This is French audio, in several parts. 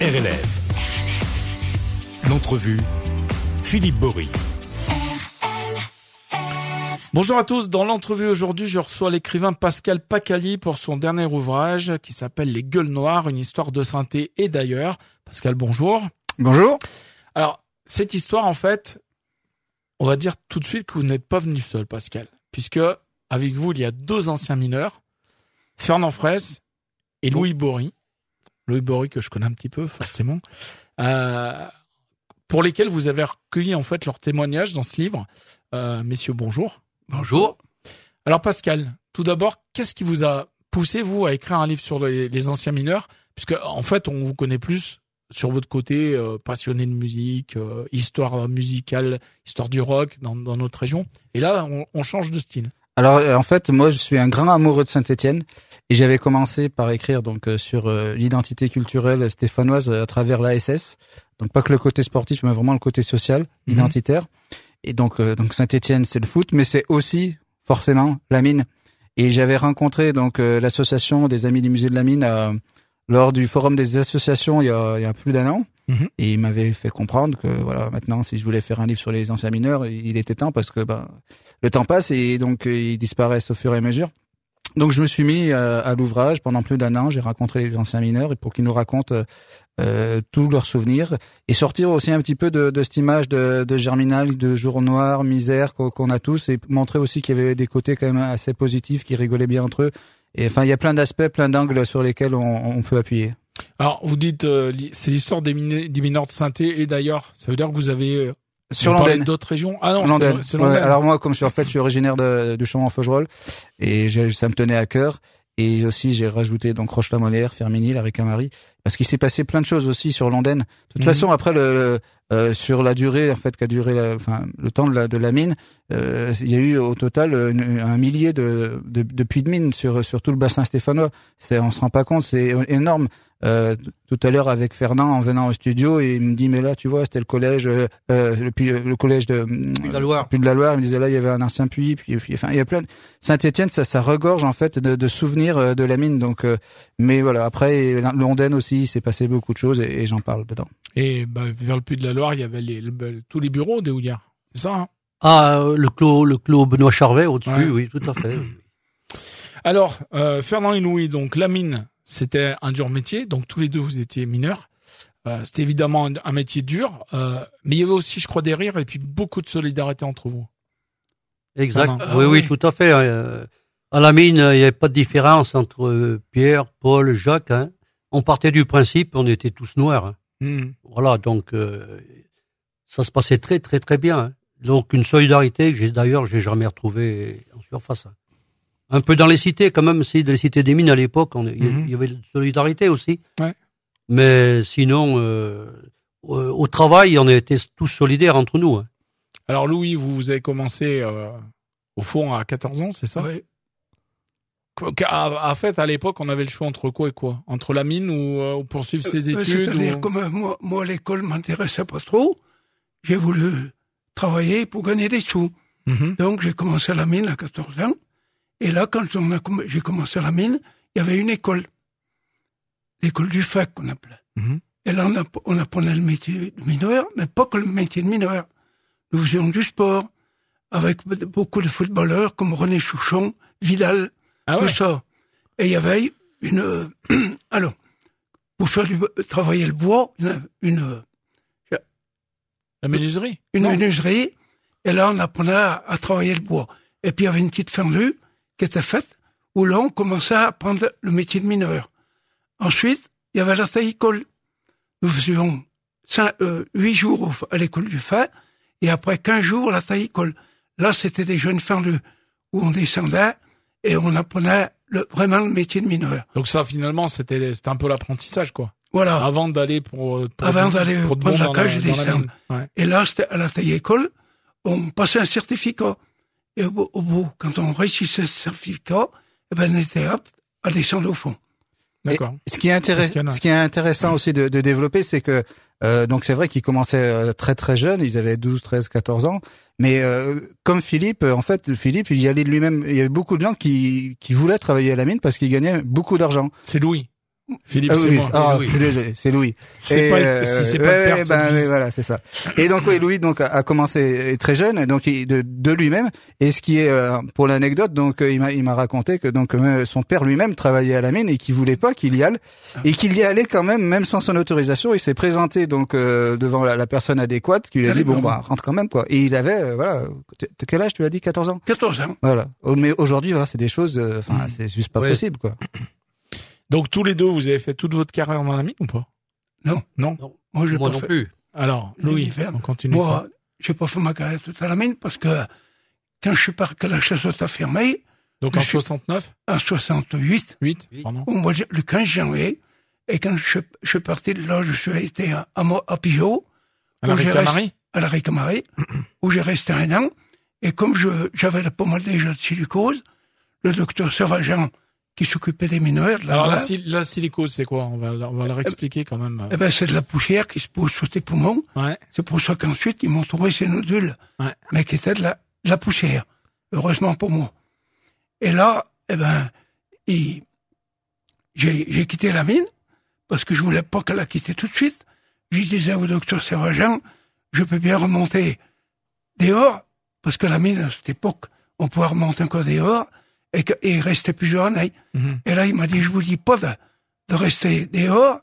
RLF. L'entrevue, Philippe Bory. Bonjour à tous. Dans l'entrevue aujourd'hui, je reçois l'écrivain Pascal Pacali pour son dernier ouvrage qui s'appelle Les Gueules Noires, une histoire de synthé et d'ailleurs. Pascal, bonjour. Bonjour. Alors, cette histoire, en fait, on va dire tout de suite que vous n'êtes pas venu seul, Pascal, puisque avec vous, il y a deux anciens mineurs, Fernand Fraisse et Louis Bory. Louis Bory que je connais un petit peu, forcément. Euh, pour lesquels vous avez recueilli en fait leurs témoignages dans ce livre. Euh, messieurs, bonjour. Bonjour. Alors Pascal, tout d'abord, qu'est-ce qui vous a poussé vous à écrire un livre sur les, les anciens mineurs? Puisque en fait, on vous connaît plus sur votre côté euh, passionné de musique, euh, histoire musicale, histoire du rock dans, dans notre région. Et là, on, on change de style. Alors euh, en fait, moi je suis un grand amoureux de Saint-Étienne et j'avais commencé par écrire donc euh, sur euh, l'identité culturelle stéphanoise à travers l'ASS. Donc pas que le côté sportif, mais vraiment le côté social, Mhm. identitaire. Et donc euh, donc Saint-Étienne, c'est le foot, mais c'est aussi forcément la mine. Et j'avais rencontré donc euh, l'association des amis du musée de la mine euh, lors du forum des associations il y a, il y a plus d'un an. Mhm. Et il m'avait fait comprendre que voilà maintenant si je voulais faire un livre sur les anciens mineurs, il était temps parce que ben le temps passe et donc euh, ils disparaissent au fur et à mesure. Donc je me suis mis euh, à l'ouvrage pendant plus d'un an. J'ai rencontré les anciens mineurs et pour qu'ils nous racontent euh, euh, tous leurs souvenirs et sortir aussi un petit peu de, de cette image de, de Germinal, de jour noir, misère qu'on a tous et montrer aussi qu'il y avait des côtés quand même assez positifs qui rigolaient bien entre eux. Et enfin il y a plein d'aspects, plein d'angles sur lesquels on, on peut appuyer. Alors, vous dites, euh, c'est l'histoire des, mineurs de synthé et d'ailleurs, ça veut dire que vous avez Sur l'Andenne. d'autres régions. Ah non, c'est- Ouais, Landenne. alors moi, comme je suis en fait, je suis originaire de, du Chambon-en-Faugerolles et ça me tenait à cœur. Et aussi, j'ai rajouté donc Roche-la-Molière, Firminy, la Ricamarie, parce qu'il s'est passé plein de choses aussi sur Landenne. De toute Mhm. façon, après le, le- euh, sur la durée en fait qu'a duré, la, enfin le temps de la, de la mine, euh, il y a eu au total une- un millier de, de, de puits de mine sur sur tout le bassin stéphanois. C'est, on se rend pas compte, c'est énorme. Euh, tout à l'heure avec Fernand en venant au studio, il me dit mais là tu vois c'était le collège, euh, euh, le, le collège de de la Loire. Puy de la Loire, il me disait là il y avait un ancien puits, puis, puis enfin il y a plein. De... Saint-Étienne, ça, ça regorge en fait de, de souvenirs euh, de la mine. Donc, euh, mais voilà. Après, Londres aussi, il s'est passé beaucoup de choses et, et j'en parle dedans. Et bah, vers le puits de la Loire, il y avait les, le- tous les bureaux des houillards. C'est ça. Hein? Ah, euh, le clos, le clos Benoît Charvet au-dessus, Ouais. oui, tout à fait. oui. Alors, euh, Fernand et Louis, donc la mine, c'était un dur métier. Donc tous les deux, vous étiez mineurs. Euh, c'était évidemment un, un métier dur, euh, mais il y avait aussi, je crois, des rires et puis beaucoup de solidarité entre vous. Exact. Ah, oui, oui, oui. tout à fait. euh, à la mine, il n'y avait pas de différence entre Pierre, Paul, Jacques. hein. On partait du principe, on était tous noirs. hein. Hmm. Voilà, donc euh, ça se passait très, très, très bien. hein. Donc une solidarité que j'ai d'ailleurs, j'ai jamais retrouvée en surface. Un peu dans les cités, quand même, si dans les cités des mines à l'époque, on- il y- Mhm. il y avait de solidarité aussi. Ouais. Mais sinon, euh, au, au travail, on était tous solidaires entre nous. hein. Alors Louis, vous, vous avez commencé euh, au fond à 14 ans, c'est ça? Oui. À fait, à l'époque, on avait le choix entre quoi et quoi? Entre la mine ou, euh, ou poursuivre ses études C'est-à-dire ou- comme moi, moi l'école m'intéressait pas trop, j'ai voulu travailler pour gagner des sous. Mhm. Donc j'ai commencé à la mine à 14 ans. Et là, quand j'ai commencé à la mine, il y avait une école. L'école du FAC qu'on appelait. Mhm. Et là, on, app- on apprenait le métier de mineur, mais pas que le métier de mineur. Nous faisions du sport, avec beaucoup de footballeurs comme René Chouchon, Vidal, Ah tout ouais. ça. Et il y avait une... euh, alors, pour faire du, travailler le bois, une, une, La menuiserie? une Non. menuiserie, et là, on apprenait à, à travailler le bois. Et puis, il y avait une petite fendue qui était faite, où là, on commençait à apprendre le métier de mineur. Ensuite, il y avait la taille-école. Nous faisions cinq, euh, huit jours à l'école du fait, et après quinze jours, la taille-école. Là, c'était des jeunes fendus, où on descendait, et on apprenait le, vraiment le métier de mineur. Donc ça, finalement, c'était un peu l'apprentissage, quoi. Voilà. Avant d'aller pour, euh, pour Avant d'aller prendre bon la cage et descendre. Ouais. Et là, c'était à la taille école, on passait un certificat. Et au bout, au bout, quand on réussissait ce certificat, eh ben, on était apte à descendre au fond. D'accord. Ce qui est intéressant, Pascal. ce qui est intéressant aussi de, de développer, c'est que euh, donc c'est vrai qu'ils commençaient euh, très très jeunes, ils avaient 12, 13, 14 ans, mais euh, comme Philippe, en fait, Philippe, il y allait de lui-même. Il y avait beaucoup de gens qui qui voulaient travailler à la mine parce qu'ils gagnaient beaucoup d'argent. C'est Louis. Philippe, Ah c'est moi. ah, Louis. je suis désolé, c'est Louis. C'est pas, euh, si c'est pas ouais, le père, ouais, oui, voilà, c'est ça. Et donc oui, Louis donc a- a commencé très jeune, donc il- de, de lui-même. Et ce qui est euh, pour l'anecdote, donc euh, il m'a il m'a raconté que donc euh, son père lui-même travaillait à la mine et qu'il voulait pas qu'il y aille et qu'il y allait quand même, même sans son autorisation. Il s'est présenté donc devant la, la personne adéquate qui lui a dit bon bah rentre quand même quoi. Et il avait voilà, quel âge tu as dit 14 ans? 14 ans. Voilà. Oh, Mais aujourd'hui voilà, c'est des choses, enfin Mm. c'est juste pas possible quoi. Donc tous les deux, vous avez fait toute votre carrière dans la mine ou pas? Non. Non? Moi, j'ai Moi pas non fait. plus. Alors, Louis, on continue. Moi, j'ai pas fait ma carrière toute à la mine parce que quand je suis parti, que la chasse a fermé, Donc en suis- 69, en 68, 8, Oui. pardon. au mois de- le 15 janvier, et quand je, je suis parti de là, je suis été à, à, à Pigeot, À la Ricamarie à la Ricamarie, où j'ai resté un an. Et comme je, j'avais pas mal déjà de silicose, le docteur Servageant, qui s'occupait des mineurs, Alors la, silicose, c'est quoi? On va, on va leur expliquer quand même. eh ben, c'est de la poussière qui se pose sur tes poumons. Ouais. C'est pour ça qu'ensuite, ils m'ont trouvé ces nodules, Ouais. mais qui étaient de la, de la poussière. Heureusement pour moi. Et là, eh ben, j'ai j'ai quitté la mine, parce que je voulais pas qu'elle la quitte tout de suite. Je disais au docteur Servageant, je peux bien remonter dehors, parce que la mine, à cette époque, on pouvait remonter encore dehors, et, que, et rester plusieurs années. Mhm. Et là, il m'a dit, je vous dis pas de, de rester dehors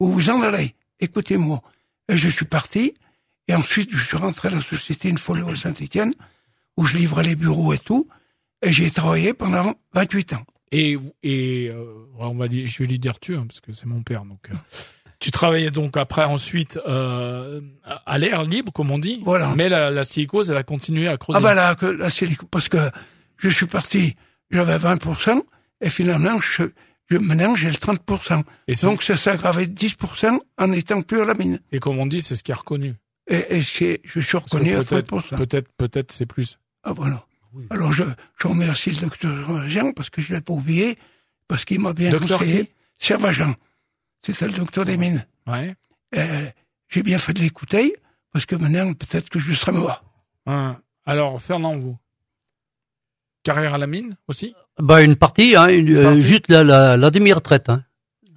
ou vous en allez. Écoutez-moi. Et je suis parti. Et ensuite, je suis rentré à la société Une Folie à Saint-Étienne, où je livrais les bureaux et tout. Et j'ai travaillé pendant 28 ans. Et, et euh, on va je vais lui dire tu, hein, parce que c'est mon père. Donc, euh, tu travaillais donc après ensuite euh, à l'air libre, comme on dit. Voilà. Mais la, la silicose, elle a continué à creuser. Ah voilà, que la silico- parce que je suis parti, j'avais 20%, et finalement, je, je, maintenant, j'ai le 30%. et, c'est- Donc, ça s'est aggravé de 10% en étant plus à la mine. et comme on dit, c'est ce qui est reconnu. Et, et c'est- je suis reconnu à peut-être, 30%. peut-être, peut-être, c'est plus. Ah voilà. Oui. Alors je, je remercie le docteur Jean parce que je l'ai pas oublié, parce qu'il m'a bien Docteur conseillé. Servageant. C'était le docteur des mines. Ouais. J'ai bien fait de l'écouter, parce que maintenant, peut-être que je serai mort. Hein. Alors, Fernand, vous Carrière à la mine aussi Bah une partie, hein, une- euh, Partie. juste la, la, la demi-retraite. Hein.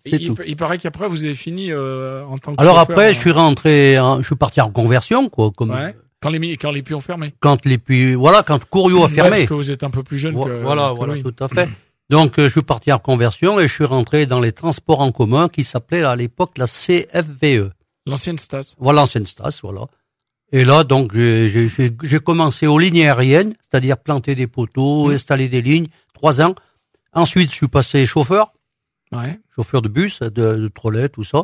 Il, paraît qu'après, vous avez fini euh, en tant que Alors chauffeur, après, euh, je suis rentré, en- je suis parti en conversion, quoi, comme Ouais. Quand les, quand les puits ont fermé. quand les puits, voilà, quand Couriot a Ouais, fermé. parce que vous êtes un peu plus jeune Vo- que voilà, que voilà, tout à fait. Donc, euh, je suis parti en conversion et je suis rentré dans les transports en commun qui s'appelait à l'époque la CFVE. L'ancienne Stas. Voilà l'ancienne Stas, voilà. Et là, donc, j'ai- j'ai j'ai- j'ai commencé aux lignes aériennes, c'est-à-dire planter des poteaux, installer des lignes, trois ans. Ensuite, je suis passé chauffeur, Ouais. chauffeur de bus, de, de trolley, tout ça.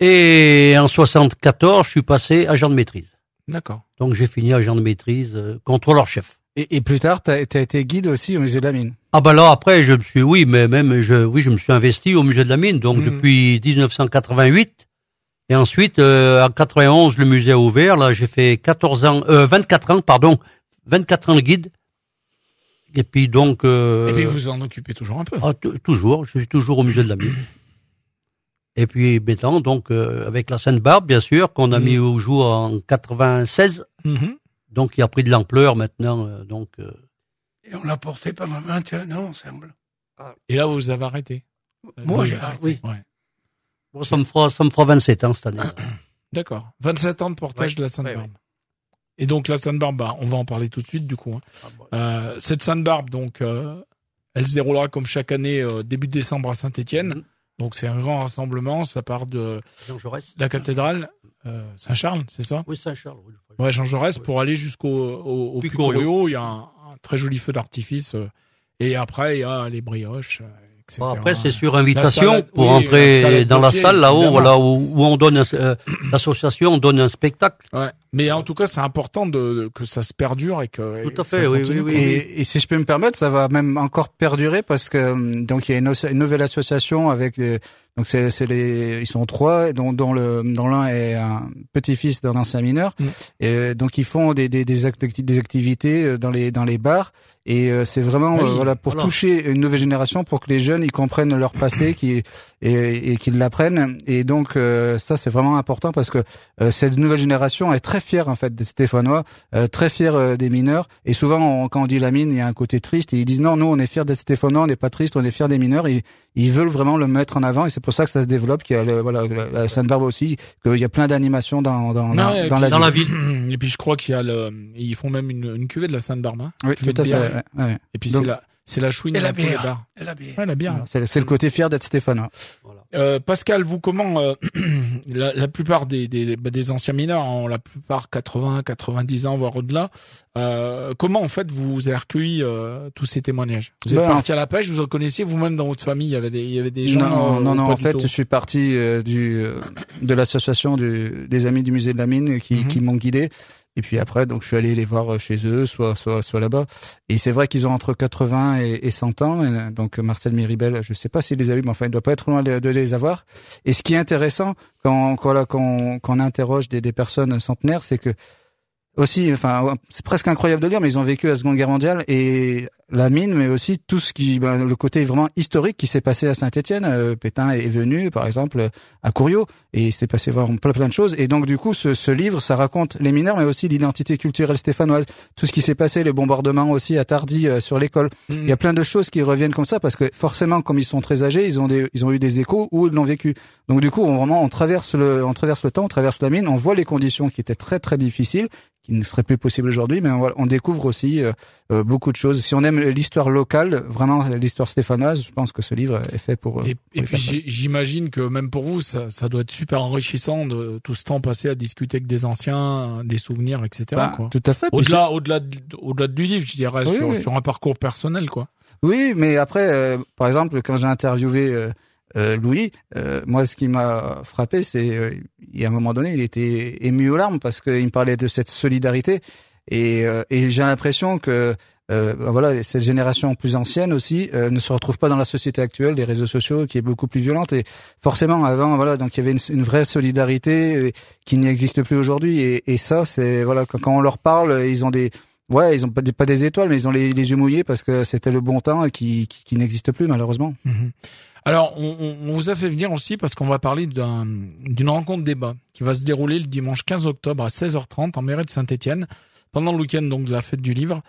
Et en 74, je suis passé agent de maîtrise. D'accord. Donc, j'ai fini agent de maîtrise, euh, contrôleur chef. Et, et plus tard, t'as as été guide aussi au musée de la mine. Ah bah là après je me suis oui mais même je oui je me suis investi au musée de la mine donc Mhm. depuis 1988 et ensuite euh, en 91 le musée a ouvert là j'ai fait 14 ans euh, 24 ans pardon 24 ans de guide et puis donc euh, Et puis vous en occupez toujours un peu. ah, toujours je suis toujours au musée de la mine et puis maintenant donc euh, avec la Sainte Barbe bien sûr qu'on a Mhm. mis au jour en 96 Mhm. donc il a pris de l'ampleur maintenant euh, donc euh, Et on l'a porté pendant 21 ans ensemble. Et là, vous avez arrêté. Moi, Oui. j'ai arrêté. oui. Ouais. Bon, ça me fera ça me fera 27 ans cette année D'accord. 27 ans de portage Ouais. de la Sainte-Barbe. Ouais, Et donc la Sainte-Barbe, bah, on va en parler tout de suite du coup. hein. Euh, cette Sainte-Barbe, donc, euh, elle se déroulera comme chaque année euh, début décembre à Saint-Étienne. Mhm. Donc c'est un grand rassemblement. Ça part de Jean Jaurès la cathédrale euh, Saint-Charles, c'est ça? Oui, Saint-Charles. Oui. Ouais, Jean Jaurès pour aller jusqu'au au, au. Il y a un, un très joli feu d'artifice. euh, et après, il y a les brioches, etc. Bon, après, c'est sur invitation pour oui, la entrer dans la salle là-haut, voilà, où, où on donne un- euh, l'association donne un spectacle. Ouais. Mais en tout cas, c'est important de, que ça se perdure et que Tout à fait, oui, oui, oui. Et, et si je peux me permettre, ça va même encore perdurer parce que hum, donc il y a une, une nouvelle association avec des, donc c'est c'est les ils sont trois dont dont le dont l'un est un petit-fils d'un ancien mineur Mm. et donc ils font des des des, acti- des activités euh, dans les dans les bars et euh, c'est vraiment Oui, euh, voilà pour voilà. toucher une nouvelle génération pour que les jeunes ils comprennent leur passé qui et, et qu'ils l'apprennent et donc euh, ça c'est vraiment important parce que euh, cette nouvelle génération est très fière en fait des Stéphanois euh, très fiers euh, des mineurs. Et souvent, on- quand on dit la mine, il y a un côté triste. Et ils disent non, nous, on est fiers d'être Stéphanois, on n'est pas triste, on est fiers des mineurs. Et ils veulent vraiment le mettre en avant. Et c'est pour ça que ça se développe, qu'il y a le, voilà la, la Sainte-Barbe aussi, qu'il y a plein d'animations dans dans, Non, dans, la Dans la ville. Et puis je crois qu'il y a le, ils font même une, une cuvée de la Sainte-Barbe. hein. Oui, tout à fait. Bière. ouais, ouais. Et puis c'est la, c'est la chouine Et la bière. Et la bière. Ouais, la bière. C'est c'est le côté fier d'être stéphanois. Voilà. Euh, Pascal, vous comment euh, la, la plupart des, des, bah, des anciens mineurs ont la plupart 80, 90 ans voire au-delà. Euh, comment en fait vous avez recueilli euh, tous ces témoignages? Vous êtes Ben, parti à la pêche, vous en connaissiez vous-même dans votre famille. Il y avait des, il y avait des gens. non, euh, non, non. En fait, je suis parti euh, du euh, de l'association du- des amis du musée de la mine qui, Mhm. qui m'ont guidé. Et puis après, donc je suis allé les voir euh, chez eux, soit soit soit là-bas. Et c'est vrai qu'ils ont entre 80 et, et 100 ans. Euh, donc Marcel Miribel, je sais pas s'il les a eu, mais enfin, il doit pas être loin de, les avoir. Et ce qui est intéressant quand quand là, quand, quand on interroge des, des personnes centenaires, c'est que aussi, enfin, c'est presque incroyable de dire, mais ils ont vécu la Seconde Guerre mondiale et la mine, mais aussi tout ce qui, ben, le côté vraiment historique qui s'est passé à Saint-Étienne. Euh, Pétain est venu, par exemple, à Couriot, et il s'est passé vraiment plein, plein de choses. Et donc, du coup, ce, ce livre, ça raconte les mineurs, mais aussi l'identité culturelle stéphanoise, tout ce qui s'est passé, les bombardements aussi à Tardy euh, sur l'école. Mm. Il y a plein de choses qui reviennent comme ça parce que forcément, comme ils sont très âgés, ils ont des, ils ont eu des échos ou ils l'ont vécu. Donc du coup, on, vraiment, on traverse le, on traverse le temps, on traverse la mine, on voit les conditions qui étaient très très difficiles, qui ne seraient plus possibles aujourd'hui, mais on, on découvre aussi euh, euh, beaucoup de choses. Si on aime l'histoire locale, vraiment l'histoire stéphanoise, je pense que ce livre est fait pour. Et, pour et les puis j'imagine que même pour vous, ça, ça doit être super enrichissant de tout ce temps passé à discuter avec des anciens, des souvenirs, etc. Bah, quoi. tout à fait. Au-delà, au-delà, de- au-delà du livre, je dirais Oui, sur, oui. sur un parcours personnel, quoi. Oui, mais après, euh, par exemple, quand j'ai interviewé euh, euh, Louis, moi, ce qui m'a frappé, c'est il y a un moment donné, il était ému aux larmes parce qu'il me parlait de cette solidarité et, et j'ai l'impression que euh, ben voilà, cette génération plus ancienne aussi euh, ne se retrouve pas dans la société actuelle des réseaux sociaux qui est beaucoup plus violente et forcément avant voilà donc il y avait une, vraie solidarité euh, qui n'existe plus aujourd'hui et, ça c'est voilà quand, on leur parle ils ont des Ouais, ils ont pas des, étoiles, mais ils ont les, yeux mouillés parce que c'était le bon temps qui, qui, qui n'existe plus malheureusement. Mhm. Alors, on, on- vous a fait venir aussi parce qu'on va parler d'un- d'une rencontre débat qui va se dérouler le dimanche 15 octobre à 16h30 en mairie de Saint-Étienne pendant le week-end donc de la fête du livre,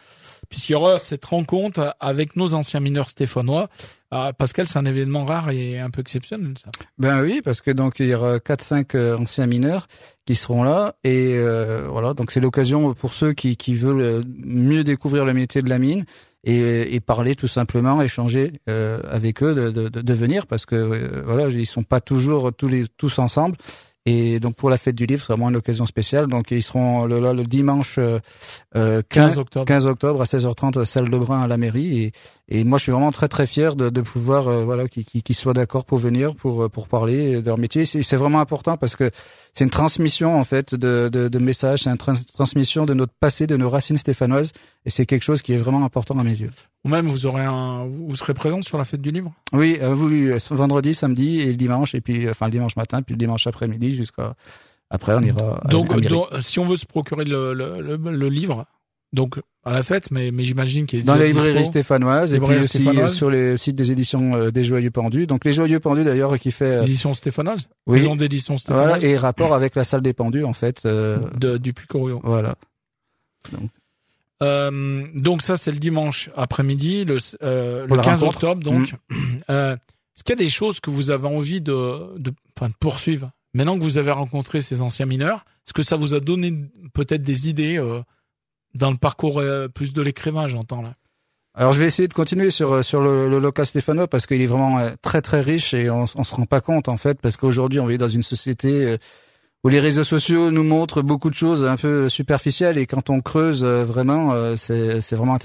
puisqu'il y aura cette rencontre avec nos anciens mineurs stéphanois. Ah, Pascal, c'est un événement rare et un peu exceptionnel, ça. Ben oui, parce que donc il y aura quatre cinq euh, anciens mineurs qui seront là et euh, voilà donc c'est l'occasion pour ceux qui, qui veulent euh, mieux découvrir le métier de la mine et, et parler tout simplement, échanger euh, avec eux de, de, de venir parce que euh, voilà ils sont pas toujours tous les tous ensemble et donc pour la fête du livre c'est vraiment une occasion spéciale. Donc ils seront le, dimanche euh, euh, 15 octobre. 15 octobre à 16h30 salle de Brun à la mairie. Et, et moi je suis vraiment très très fier de, de pouvoir euh, voilà qui qui, qui soient d'accord pour venir pour euh, pour parler de leur métier. C'est c'est vraiment important parce que c'est une transmission en fait de de, de messages c'est une trans- transmission de notre passé de nos racines stéphanoises et c'est quelque chose qui est vraiment important à mes yeux Ou même, vous aurez un, vous serez présent sur la fête du livre? oui euh, oui euh, vendredi samedi et le dimanche et puis euh, enfin le dimanche matin puis le dimanche après-midi jusqu'à après on ira Donc, à donc, si on veut se procurer le, le, le, le livre, donc à la fête, mais, mais j'imagine qu'il est dans les librairies stéphanoises et puis aussi euh, sur les sites des éditions euh, des Joyeux Pendus. Donc les Joyeux Pendus d'ailleurs qui fait euh, Édition stéphanoise. oui, Maison d'édition stéphanoise? voilà et rapport avec la salle des pendus en fait. de, du Puy-Coriot. voilà. Euh, donc ça, c'est le dimanche après-midi, le, euh, Pour le la 15 rencontre. octobre. Donc, euh, est-ce qu'il y a des choses que vous avez envie de, de, enfin, de poursuivre? Maintenant que vous avez rencontré ces anciens mineurs Est-ce que ça vous a donné peut-être des idées euh, dans le parcours euh, plus de l'écrivain, j'entends là? Alors je vais essayer de continuer sur sur le, le local stéphanois parce qu'il est vraiment très très riche et on, on se rend pas compte en fait parce qu'aujourd'hui on vit dans une société euh, où les réseaux sociaux nous montrent beaucoup de choses un peu superficielles et quand on creuse euh, vraiment euh, c'est c'est vraiment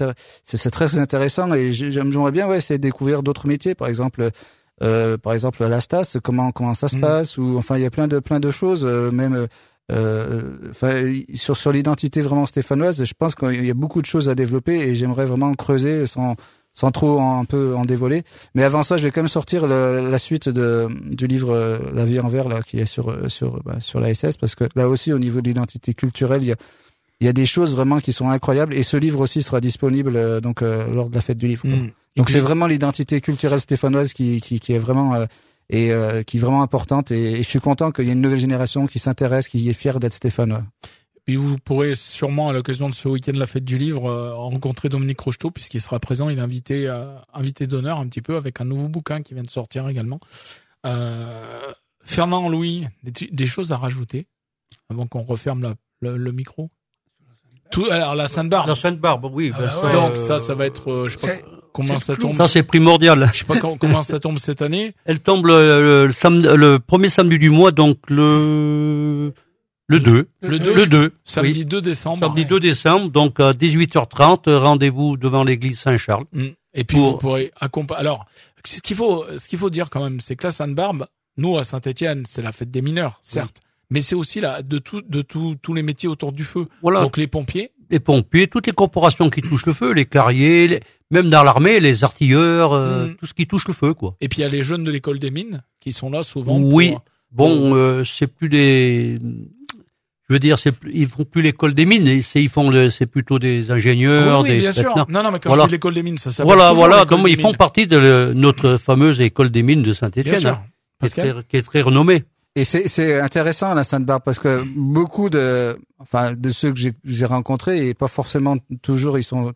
c'est c'est très intéressant et j'ai- j'aime- j'aimerais bien ouais essayer de découvrir d'autres métiers par exemple euh, par exemple à l'Astas comment comment ça se Mhm. passe ou enfin il y a plein de plein de choses euh, même euh, sur sur l'identité vraiment stéphanoise je pense qu'il y a beaucoup de choses à développer et j'aimerais vraiment creuser sans sans trop en, un peu en dévoiler mais avant ça je vais quand même sortir le- la suite de du livre euh, La vie en vert là qui est sur euh, sur bah, sur la SS parce que là aussi au niveau de l'identité culturelle il y a il y a des choses vraiment qui sont incroyables et ce livre aussi sera disponible euh, donc euh, lors de la fête du livre quoi. Mm. Donc c'est vraiment l'identité culturelle stéphanoise qui, qui, qui est vraiment euh, et euh, qui est vraiment importante et, et je suis content qu'il y ait une nouvelle génération qui s'intéresse, qui est fière d'être stéphanois. Puis vous pourrez sûrement, à l'occasion de ce week-end de la fête du livre, euh, rencontrer Dominique Rocheteau, puisqu'il sera présent. Il est invité, euh, invité d'honneur un petit peu avec un nouveau bouquin qui vient de sortir également. Euh, Fernand, Louis, des, des choses à rajouter avant qu'on referme la- le, le micro? Tout, alors la Sainte-Barbe. La Sainte-Barbe, oui. Ben ça, ouais. Donc euh, ça, ça va être, euh, je sais pas comment ça le tombe. Ça, c'est primordial. Je sais pas quand- comment ça tombe cette année. Elle tombe le, le, samedi, le premier samedi du mois, donc le le 2. Le 2, Le 2. samedi oui. 2 décembre. Samedi 2 décembre, donc à 18h30, rendez-vous devant l'église Saint-Charles. Mm. Et puis Pour- vous pourrez accompagner. Alors, ce qu'il faut, ce qu'il faut dire quand même, c'est que la Sainte-Barbe, nous à Saint-Étienne, c'est la fête des mineurs, certes, mais c'est aussi la de tout, de tout, tous les métiers autour du feu. Voilà. Donc les pompiers, les pompiers, toutes les corporations qui touchent le feu, les carriers, les- même dans l'armée, les artilleurs, euh, Mm. tout ce qui touche le feu, quoi. et puis il y a les jeunes de l'école des mines qui sont là souvent. Oui. pour- Bon, euh, c'est plus des, je veux dire, c'est plus- ils font plus l'école des mines, c'est ils font le, c'est plutôt des ingénieurs, Oui, oui, des bien sûr. Non, non, mais quand Voilà. je dis l'école des mines, ça s'appelle Voilà, voilà. Donc ils font partie de le- notre fameuse école des mines de Saint-Étienne, hein, qui, est Pascal très, qui est très renommée. Et c'est c'est intéressant la Sainte-Barbe parce que beaucoup de enfin de ceux que j'ai j'ai rencontrés et pas forcément toujours ils sont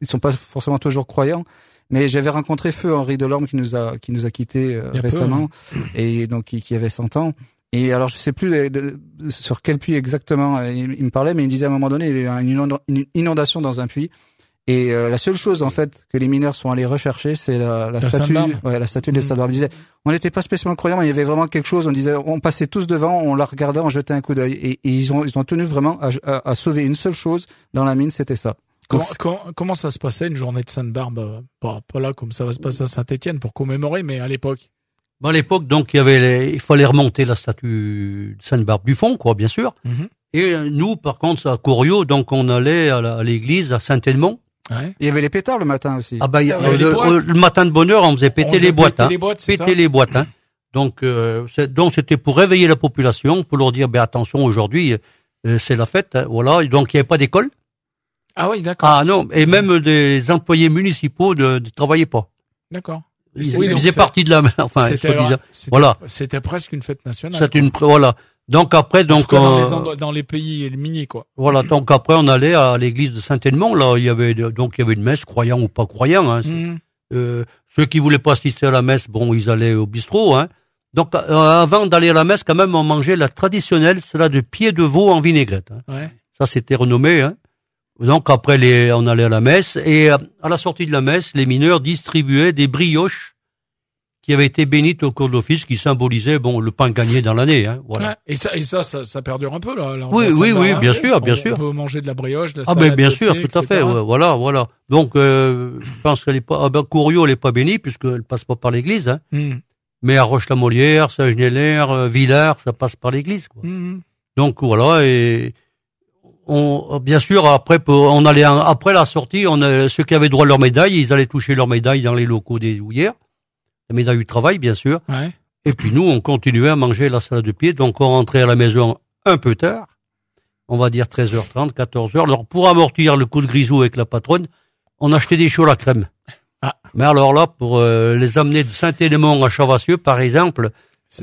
ils sont pas forcément toujours croyants mais j'avais rencontré Feu Henri Delorme qui nous a qui nous a quittés euh, peu, récemment et donc qui, qui avait 100 ans et alors je sais plus de- de- sur quel puits exactement euh, il, il me parlait mais il me disait à un moment donné il y avait une inonda- une inondation dans un puits et euh, la seule chose en fait que les mineurs sont allés rechercher c'est la, la La statue ouais, la statue de Sainte-Barbe. Il disait on n'était pas spécialement croyants, mais il y avait vraiment quelque chose. On disait, on passait tous devant, on la regardait, on jetait un coup d'œil, et, et ils ont, ils ont tenu vraiment à, à- à sauver une seule chose dans la mine, c'était ça. Comment, Donc, comment, comment ça se passait une journée de Sainte-Barbe pas, pas là comme ça va se passer à Saint-Étienne pour commémorer, mais à l'époque. Bon, à l'époque, donc, il y avait les- il fallait remonter la statue de Sainte-Barbe du fond, quoi, bien sûr. Mhm. Et euh, nous, par contre, à Corio, donc, on allait à l'église à Saint-Edmond. Ouais. il y avait les pétards le matin aussi. Ah bah, il y a- Il y avait le, les boîtes. euh, le matin de bonne heure, on faisait On péter faisait les boîtes, hein. les boîtes, c'est péter ça les boîtes, hein. Donc, euh, donc c'était pour réveiller la population, pour leur dire, ben attention, aujourd'hui, euh, c'est la fête, hein, voilà. Et donc, il n'y avait pas d'école. Ah oui, d'accord. Ah non, et même des employés municipaux ne, ne travaillaient pas. D'accord. Ils, Oui, ils faisaient partie de la, enfin, C'était Voilà. C'était presque une fête nationale. C'est une, voilà. Donc après, donc, cas, dans, on- les endroits- dans les pays miniers, quoi. voilà. Donc après, on allait à l'église de Saint-Edmond. Là, il y avait donc il y avait une messe, croyant ou pas croyant. Hein. Mhm. Euh, ceux qui voulaient pas assister à la messe, bon, ils allaient au bistrot. Hein. Donc euh, avant d'aller à la messe, quand même, on mangeait la traditionnelle, celle de pied de veau en vinaigrette. Hein. Ouais. Ça, c'était renommé. Hein. Donc après, les, on allait à la messe et euh, à la sortie de la messe, les mineurs distribuaient des brioches qui avaient été bénites au cours d'office, qui symbolisaient bon le pain gagné dans l'année. Hein. Voilà. Ouais. Et ça, et ça, ça, ça perdure un peu, là. là, Oui, oui, oui, bien sûr, bien on, sûr. On peut manger de la brioche, de la Ah ben bien de sûr, thé, tout à fait, ouais, voilà, voilà. Donc euh, je pense qu'elle est pas, ah ben Couriot, elle est pas bénie puisqu'elle passe pas par l'église, hein. Mhm. Mais à Roche-la-Molière, Saint-Genélaire, euh, Villars, ça passe par l'église, quoi. Mhm. Donc voilà et on, bien sûr après on allait en- après la sortie, on a, ceux qui avaient droit à leur médaille, ils allaient toucher leur médaille dans les locaux des houillères, la médaille du travail bien sûr. Ouais. Et puis nous, on continuait à manger la salade de pied, donc on rentrait à la maison un peu tard, on va dire 13h30, 14h. Alors pour amortir le coup de grisou avec la patronne, on achetait des choux à la crème. Ah. Mais alors là, pour euh, les amener de Saint-Élément à Chavassieux, par exemple,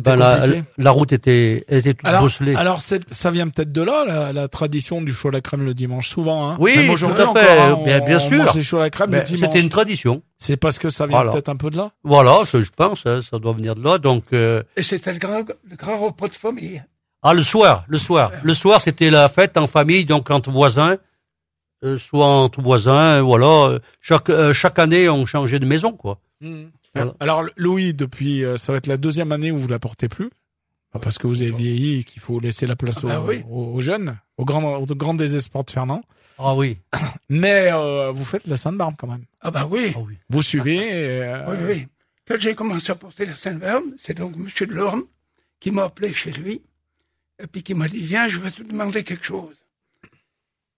ben, la, la route était, était toute Alors, bosselée. alors c'est- ça vient peut-être de là, la, la tradition du chaud à la crème le dimanche, souvent. Hein. Oui, Même tout à fait, encore, hein, bien- bien on sûr. mange des choux à la crème le dimanche. C'était une tradition. C'est parce que ça vient Voilà. peut-être un peu de là. Voilà, ça, je pense, hein, ça doit venir de là. Donc, euh, Et c'était le grand, le grand repas de famille. ah, le soir, le soir, le soir, c'était la fête en famille, donc entre voisins, euh, soit entre voisins, voilà. euh, Chaque euh, chaque année, on changeait de maison, quoi. Voilà. Alors Louis, depuis, euh, ça va être la deuxième année où vous la portez plus, Pas parce que vous avez vieilli et qu'il faut laisser la place Ah bah aux, oui. aux- aux jeunes, au grand, au grand désespoir de Fernand. Ah oui. Mais euh, vous faites la Sainte Barbe quand même. Ah bah oui, Ah oui. Vous suivez. euh, oui, oui. Quand j'ai commencé à porter la Sainte-Barbe, c'est donc Monsieur de Lorme qui m'a appelé chez lui, et puis qui m'a dit, viens, je vais te demander quelque chose.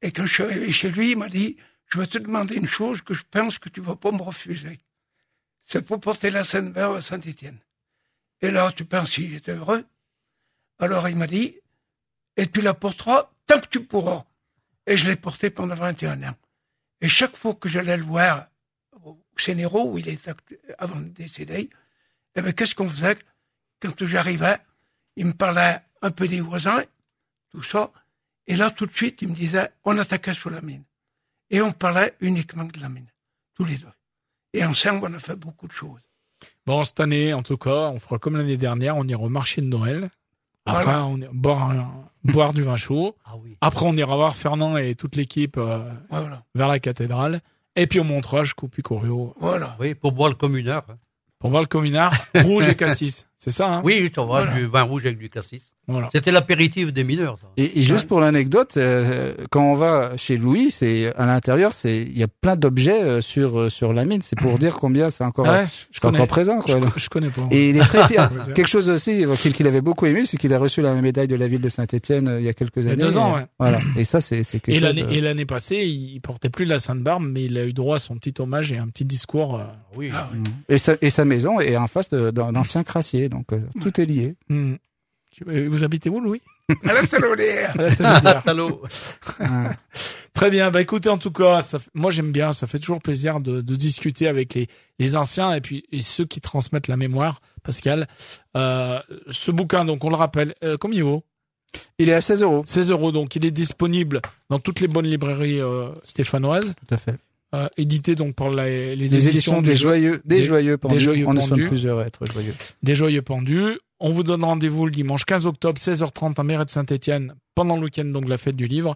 Et quand je suis arrivé chez lui, il m'a dit, je vais te demander une chose que je pense que tu vas pas me refuser. C'est pour porter la Sainte-Barbe à Saint-Étienne. Et là, tu penses s'il était heureux. Alors il m'a dit, et tu la porteras tant que tu pourras. Et je l'ai portée pendant 21 ans. Et chaque fois que j'allais le voir au Sénéro, où il est avant de décéder, eh ben, qu'est-ce qu'on faisait? Quand j'arrivais? Il me parlait un peu des voisins, tout ça. Et là, tout de suite, il me disait, on attaquait sur la mine. Et on parlait uniquement de la mine. Tous les deux. Et ensemble, on a fait beaucoup de choses. Bon, cette année, en tout cas, on fera comme l'année dernière, on ira au marché de Noël. Après, Voilà. on ira boire, un- boire du vin chaud. Ah oui. Après, on ira voir Fernand et toute l'équipe euh, Voilà. vers la cathédrale. Et puis, on montera jusqu'au Picorio Voilà. Oui, pour boire le communard. hein. pour voir le communard rouge et cassis. C'est ça, hein Oui, tu vois, Voilà. du vin rouge avec du cassis. Voilà. C'était l'apéritif des mineurs, ça. Et, et juste pour l'anecdote, euh, quand on va chez Louis, c'est à l'intérieur, c'est il y a plein d'objets euh, sur euh, sur la mine. C'est pour dire combien c'est encore, Ouais, je connais. encore présent. Quoi. Je, je connais pas. Et il est très fier. Quelque chose aussi qu'il avait beaucoup aimé, c'est qu'il a reçu la médaille de la ville de Saint-Étienne il y a quelques y a années. deux ans, Et- ouais. Voilà. Et ça, c'est c'est quelque Et chose. l'année, et l'année passée, il portait plus la Sainte Barbe, mais il a eu droit à son petit hommage et un petit discours. euh, Oui. Ah oui. Et sa, et sa maison est en face d'un ancien crassier, donc euh, tout est lié. Tu- Vous habitez où, Louis? À la Salonière. Très bien. Bah écoutez, en tout cas, ça, moi j'aime bien. Ça fait toujours plaisir de, de discuter avec les, les anciens et puis et ceux qui transmettent la mémoire. Pascal, euh, ce bouquin, donc on le rappelle, euh, combien il vaut? Il est à 16 euros. 16 euros. Donc il est disponible dans toutes les bonnes librairies euh, stéphanoises, Tout à fait. Euh, édité donc par la- les, Les éditions des du- joyeux, des, des- joyeux pendus. Joyeux On Pendus. plusieurs à être joyeux. des joyeux pendus. On vous donne rendez-vous le dimanche 15 octobre, 16h30 à Mairie de Saint-Etienne, pendant le week-end, donc la fête du livre,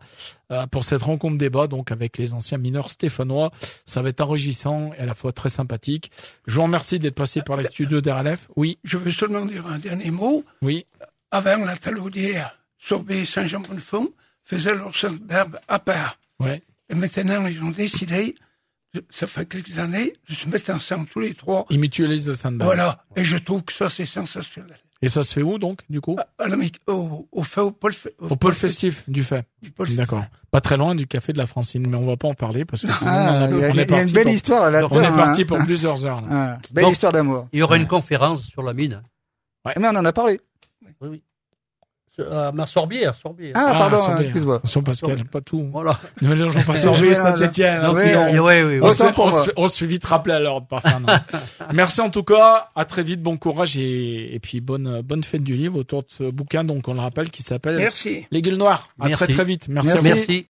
euh, pour cette rencontre débat, donc avec les anciens mineurs stéphanois. Ça va être enrichissant et à la fois très sympathique. Je vous remercie d'être passé par les studios d'RLF. Oui, Je veux seulement dire un dernier mot. oui. Avant, la Talaudière, Sorbet et Saint-Jean-Bonnefond faisaient leur barbe à part. Ouais. Et maintenant, ils ont décidé, ça fait quelques années, de se mettre ensemble tous les trois. Ils mutualisent le Sainte-Barbe. Voilà. Et je trouve que ça, c'est sensationnel. Et ça se fait où, donc, du coup? À la mic- au, au fait, au pôle, Au pôle festif du fait. du pôle D'accord. Pas très loin du café de la Francine, mais on va pas en parler parce que sinon, Ah, on, a- il y a, on il y a est une belle pour, histoire là. on est parti pour plusieurs heures, là. Ah, belle Donc- histoire d'amour. Il y aura une conférence sur la mine. Mais on en a parlé. Oui, oui. À ma Sorbière, Sorbière. Ah, Ah, pardon, Sorbier. excuse-moi. Attention, Pascal, pas tout. Voilà. Ne mélangeons pas Sorbet et. Saint-Etienne. Oui, sinon- oui, oui, oui. On se, fait vite rappeler à l'ordre par Fernand. Merci en tout cas. À très vite. Bon courage et, et puis bonne, bonne fête du livre autour de ce bouquin, donc on le rappelle, qui s'appelle Merci. Les Gueules Noires. À Merci. très très vite. Merci. à Merci. vous. Merci.